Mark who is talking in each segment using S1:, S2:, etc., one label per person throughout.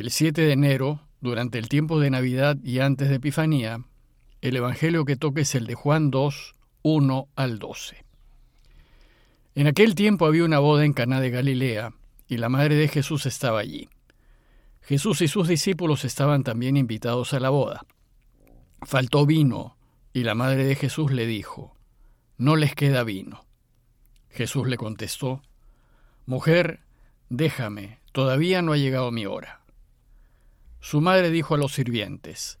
S1: El 7 de enero, durante el tiempo de Navidad y antes de Epifanía, el Evangelio que toca es el de Juan 2, 1 al 12. En aquel tiempo había una boda en Caná de Galilea, y la madre de Jesús estaba allí. Jesús y sus discípulos estaban también invitados a la boda. Faltó vino, y la madre de Jesús le dijo, No les queda vino. Jesús le contestó, Mujer, déjame, todavía no ha llegado mi hora. Su madre dijo a los sirvientes,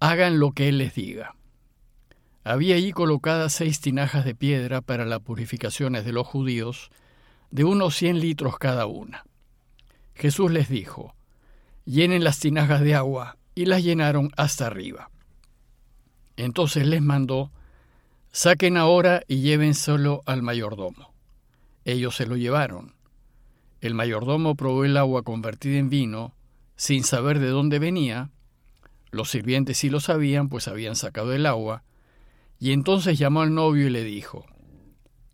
S1: Hagan lo que él les diga. Había allí colocadas seis tinajas de piedra para las purificaciones de los judíos, de unos cien litros cada una. Jesús les dijo, Llenen las tinajas de agua, y las llenaron hasta arriba. Entonces les mandó, Saquen ahora y llévenselo al mayordomo. Ellos se lo llevaron. El mayordomo probó el agua convertida en vino, sin saber de dónde venía. Los sirvientes sí lo sabían, pues habían sacado el agua, y entonces llamó al novio y le dijo,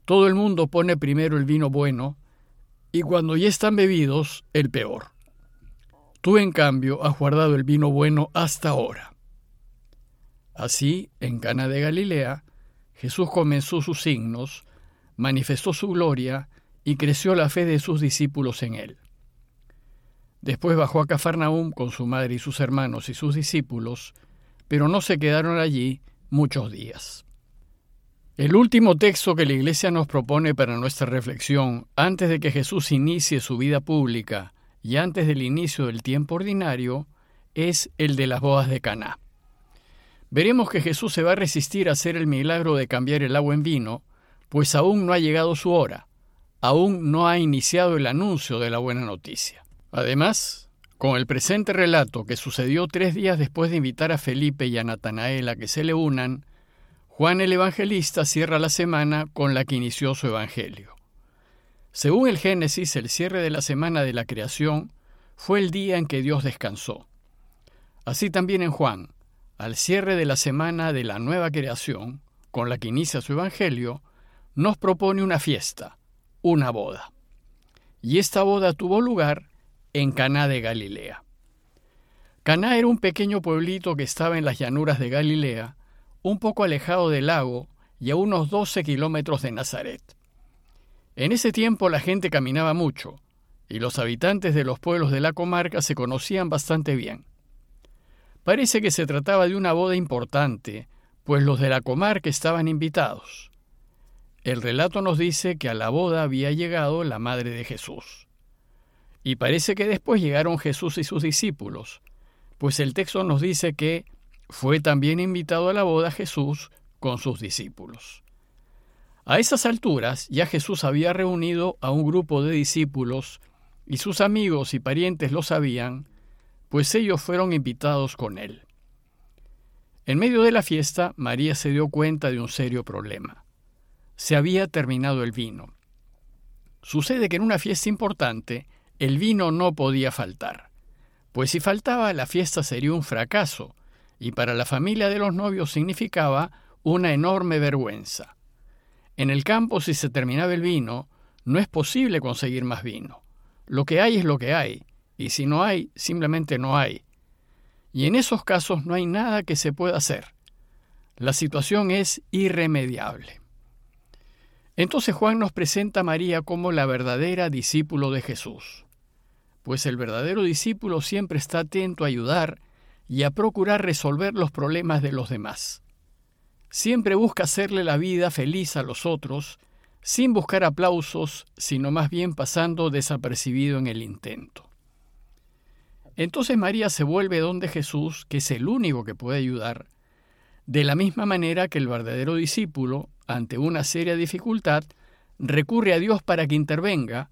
S1: Todo el mundo pone primero el vino bueno, y cuando ya están bebidos, el peor. Tú, en cambio, has guardado el vino bueno hasta ahora. Así, en Cana de Galilea, Jesús comenzó sus signos, manifestó su gloria y creció la fe de sus discípulos en él. Después bajó a Cafarnaúm con su madre y sus hermanos y sus discípulos, pero no se quedaron allí muchos días. El último texto que la Iglesia nos propone para nuestra reflexión antes de que Jesús inicie su vida pública y antes del inicio del tiempo ordinario es el de las bodas de Caná. Veremos que Jesús se va a resistir a hacer el milagro de cambiar el agua en vino, pues aún no ha llegado su hora, aún no ha iniciado el anuncio de la buena noticia. Además, con el presente relato que sucedió tres días después de invitar a Felipe y a Natanael a que se le unan, Juan el Evangelista cierra la semana con la que inició su Evangelio. Según el Génesis, el cierre de la semana de la creación fue el día en que Dios descansó. Así también en Juan, al cierre de la semana de la nueva creación, con la que inicia su Evangelio, nos propone una fiesta, una boda. Y esta boda tuvo lugar en Caná de Galilea. Caná era un pequeño pueblito que estaba en las llanuras de Galilea, un poco alejado del lago y a unos 12 kilómetros de Nazaret. En ese tiempo la gente caminaba mucho, y los habitantes de los pueblos de la comarca se conocían bastante bien. Parece que se trataba de una boda importante, pues los de la comarca estaban invitados. El relato nos dice que a la boda había llegado la madre de Jesús. Y parece que después llegaron Jesús y sus discípulos, pues el texto nos dice que fue también invitado a la boda Jesús con sus discípulos. A esas alturas ya Jesús había reunido a un grupo de discípulos y sus amigos y parientes lo sabían, pues ellos fueron invitados con él. En medio de la fiesta, María se dio cuenta de un serio problema. Se había terminado el vino. Sucede que en una fiesta importante, el vino no podía faltar, pues si faltaba la fiesta sería un fracaso, y para la familia de los novios significaba una enorme vergüenza. En el campo, si se terminaba el vino, no es posible conseguir más vino. Lo que hay es lo que hay, y si no hay, simplemente no hay. Y en esos casos no hay nada que se pueda hacer. La situación es irremediable. Entonces Juan nos presenta a María como la verdadera discípulo de Jesús, pues el verdadero discípulo siempre está atento a ayudar y a procurar resolver los problemas de los demás. Siempre busca hacerle la vida feliz a los otros, sin buscar aplausos, sino más bien pasando desapercibido en el intento. Entonces María se vuelve donde Jesús, que es el único que puede ayudar, de la misma manera que el verdadero discípulo, ante una seria dificultad, recurre a Dios para que intervenga,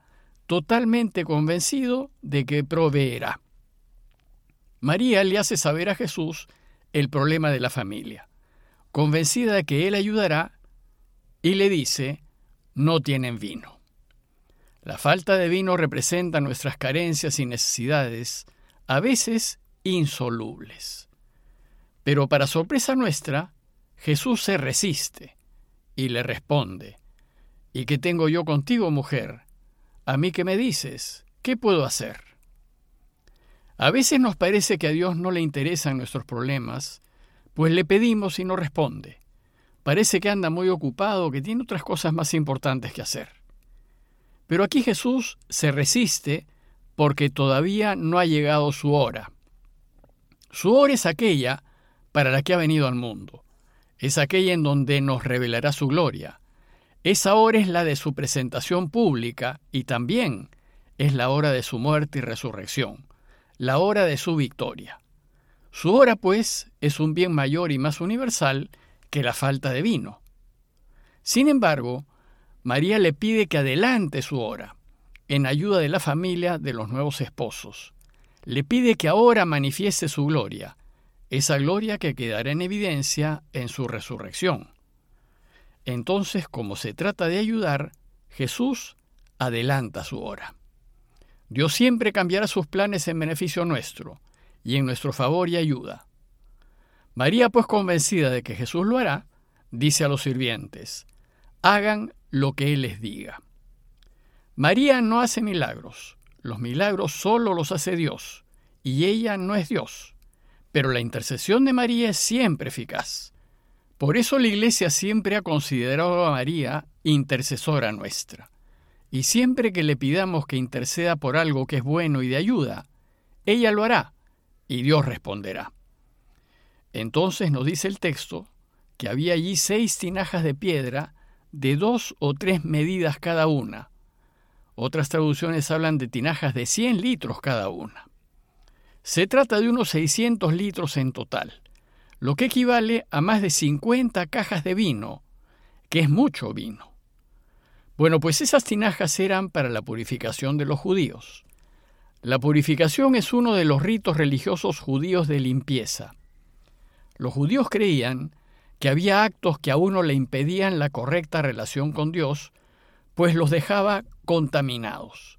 S1: totalmente convencido de que proveerá. María le hace saber a Jesús el problema de la familia, convencida de que Él ayudará, y le dice, no tienen vino. La falta de vino representa nuestras carencias y necesidades, a veces insolubles. Pero para sorpresa nuestra, Jesús se resiste y le responde, ¿Y qué tengo yo contigo, mujer? ¿A mí qué me dices? ¿Qué puedo hacer? A veces nos parece que a Dios no le interesan nuestros problemas, pues le pedimos y no responde. Parece que anda muy ocupado, que tiene otras cosas más importantes que hacer. Pero aquí Jesús se resiste porque todavía no ha llegado su hora. Su hora es aquella para la que ha venido al mundo. Es aquella en donde nos revelará su gloria. Esa hora es la de su presentación pública y también es la hora de su muerte y resurrección, la hora de su victoria. Su hora, pues, es un bien mayor y más universal que la falta de vino. Sin embargo, María le pide que adelante su hora, en ayuda de la familia de los nuevos esposos. Le pide que ahora manifieste su gloria, esa gloria que quedará en evidencia en su resurrección. Entonces, como se trata de ayudar, Jesús adelanta su hora. Dios siempre cambiará sus planes en beneficio nuestro y en nuestro favor y ayuda. María, pues convencida de que Jesús lo hará, dice a los sirvientes, hagan lo que Él les diga. María no hace milagros, los milagros solo los hace Dios, y ella no es Dios, pero la intercesión de María es siempre eficaz. Por eso la Iglesia siempre ha considerado a María intercesora nuestra, y siempre que le pidamos que interceda por algo que es bueno y de ayuda, ella lo hará, y Dios responderá. Entonces nos dice el texto que había allí seis tinajas de piedra de dos o tres medidas cada una. Otras traducciones hablan de tinajas de 100 litros cada una. Se trata de unos 600 litros en total, lo que equivale a más de 50 cajas de vino, que es mucho vino. Bueno, pues esas tinajas eran para la purificación de los judíos. La purificación es uno de los ritos religiosos judíos de limpieza. Los judíos creían que había actos que a uno le impedían la correcta relación con Dios, pues los dejaba contaminados,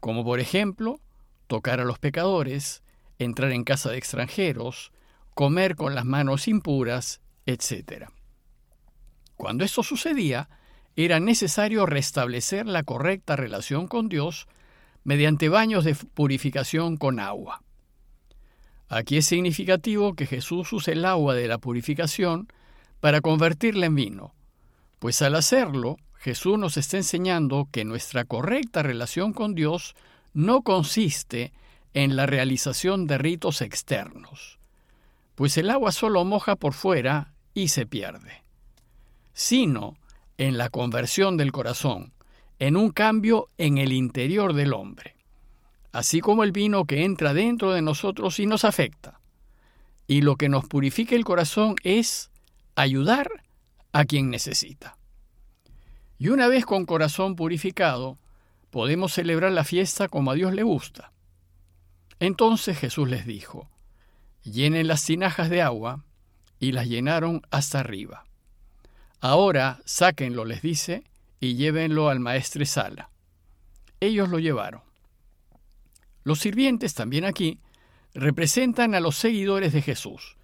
S1: como por ejemplo tocar a los pecadores, entrar en casa de extranjeros, comer con las manos impuras, etc. Cuando esto sucedía, era necesario restablecer la correcta relación con Dios mediante baños de purificación con agua. Aquí es significativo que Jesús use el agua de la purificación para convertirla en vino, pues al hacerlo, Jesús nos está enseñando que nuestra correcta relación con Dios no consiste en la realización de ritos externos, pues el agua solo moja por fuera y se pierde, sino en la conversión del corazón, en un cambio en el interior del hombre así como el vino que entra dentro de nosotros y nos afecta. Y lo que nos purifica el corazón es ayudar a quien necesita. Y una vez con corazón purificado, podemos celebrar la fiesta como a Dios le gusta. Entonces Jesús les dijo, llenen las tinajas de agua, y las llenaron hasta arriba. Ahora sáquenlo, les dice, y llévenlo al maestre Sala. Ellos lo llevaron. Los sirvientes también aquí representan a los seguidores de Jesús,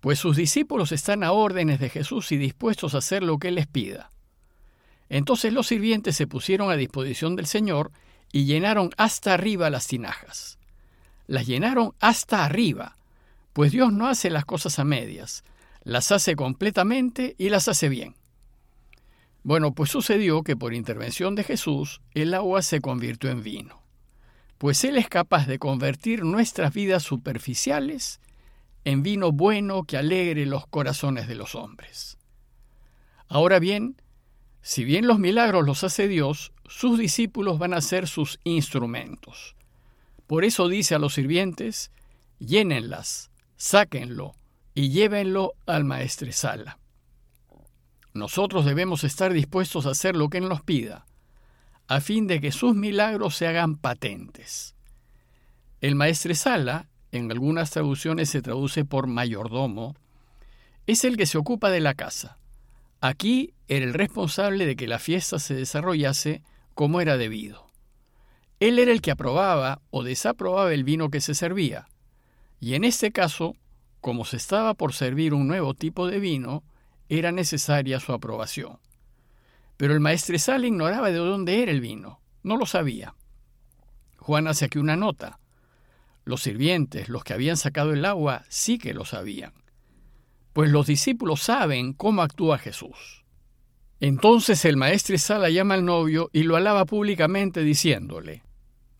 S1: pues sus discípulos están a órdenes de Jesús y dispuestos a hacer lo que Él les pida. Entonces los sirvientes se pusieron a disposición del Señor y llenaron hasta arriba las tinajas. Las llenaron hasta arriba, pues Dios no hace las cosas a medias, las hace completamente y las hace bien. Bueno, pues sucedió que por intervención de Jesús el agua se convirtió en vino pues Él es capaz de convertir nuestras vidas superficiales en vino bueno que alegre los corazones de los hombres. Ahora bien, si bien los milagros los hace Dios, sus discípulos van a ser sus instrumentos. Por eso dice a los sirvientes, llénenlas, sáquenlo y llévenlo al maestresala. Nosotros debemos estar dispuestos a hacer lo que Él nos pida, a fin de que sus milagros se hagan patentes. El maestresala, en algunas traducciones se traduce por mayordomo, es el que se ocupa de la casa. Aquí era el responsable de que la fiesta se desarrollase como era debido. Él era el que aprobaba o desaprobaba el vino que se servía, y en este caso, como se estaba por servir un nuevo tipo de vino, era necesaria su aprobación. Pero el maestresal ignoraba de dónde era el vino, no lo sabía. Juan hace aquí una nota. Los sirvientes, los que habían sacado el agua, sí que lo sabían, pues los discípulos saben cómo actúa Jesús. Entonces el maestro Sala llama al novio y lo alaba públicamente diciéndole,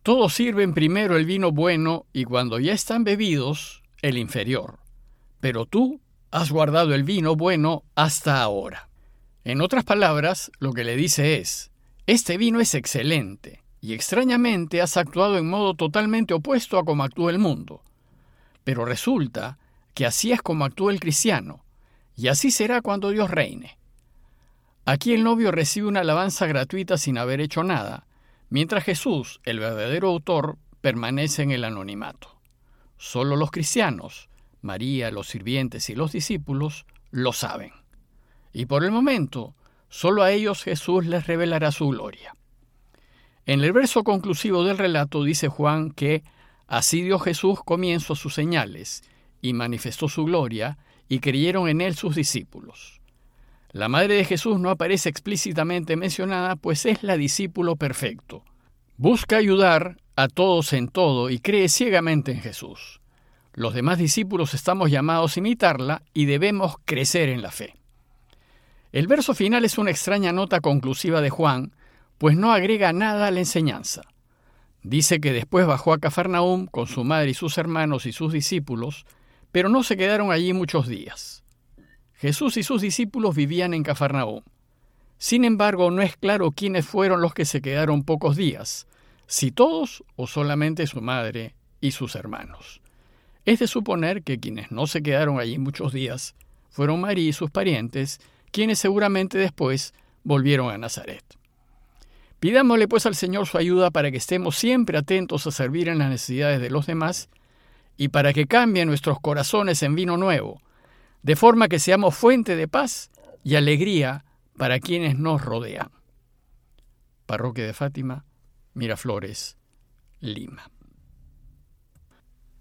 S1: Todos sirven primero el vino bueno y cuando ya están bebidos, el inferior, pero tú has guardado el vino bueno hasta ahora. En otras palabras, lo que le dice es, este vino es excelente, y extrañamente has actuado en modo totalmente opuesto a como actúa el mundo. Pero resulta que así es como actúa el cristiano, y así será cuando Dios reine. Aquí el novio recibe una alabanza gratuita sin haber hecho nada, mientras Jesús, el verdadero autor, permanece en el anonimato. Solo los cristianos, María, los sirvientes y los discípulos, lo saben. Y por el momento, solo a ellos Jesús les revelará su gloria. En el verso conclusivo del relato dice Juan que así dio Jesús comienzo a sus señales y manifestó su gloria y creyeron en él sus discípulos. La madre de Jesús no aparece explícitamente mencionada, pues es la discípulo perfecto. Busca ayudar a todos en todo y cree ciegamente en Jesús. Los demás discípulos estamos llamados a imitarla y debemos crecer en la fe. El verso final es una extraña nota conclusiva de Juan, pues no agrega nada a la enseñanza. Dice que después bajó a Cafarnaúm con su madre y sus hermanos y sus discípulos, pero no se quedaron allí muchos días. Jesús y sus discípulos vivían en Cafarnaúm. Sin embargo, no es claro quiénes fueron los que se quedaron pocos días, si todos o solamente su madre y sus hermanos. Es de suponer que quienes no se quedaron allí muchos días fueron María y sus parientes, quienes seguramente después volvieron a Nazaret. Pidámosle pues al Señor su ayuda para que estemos siempre atentos a servir en las necesidades de los demás y para que cambie nuestros corazones en vino nuevo, de forma que seamos fuente de paz y alegría para quienes nos rodean. Parroquia de Fátima, Miraflores, Lima.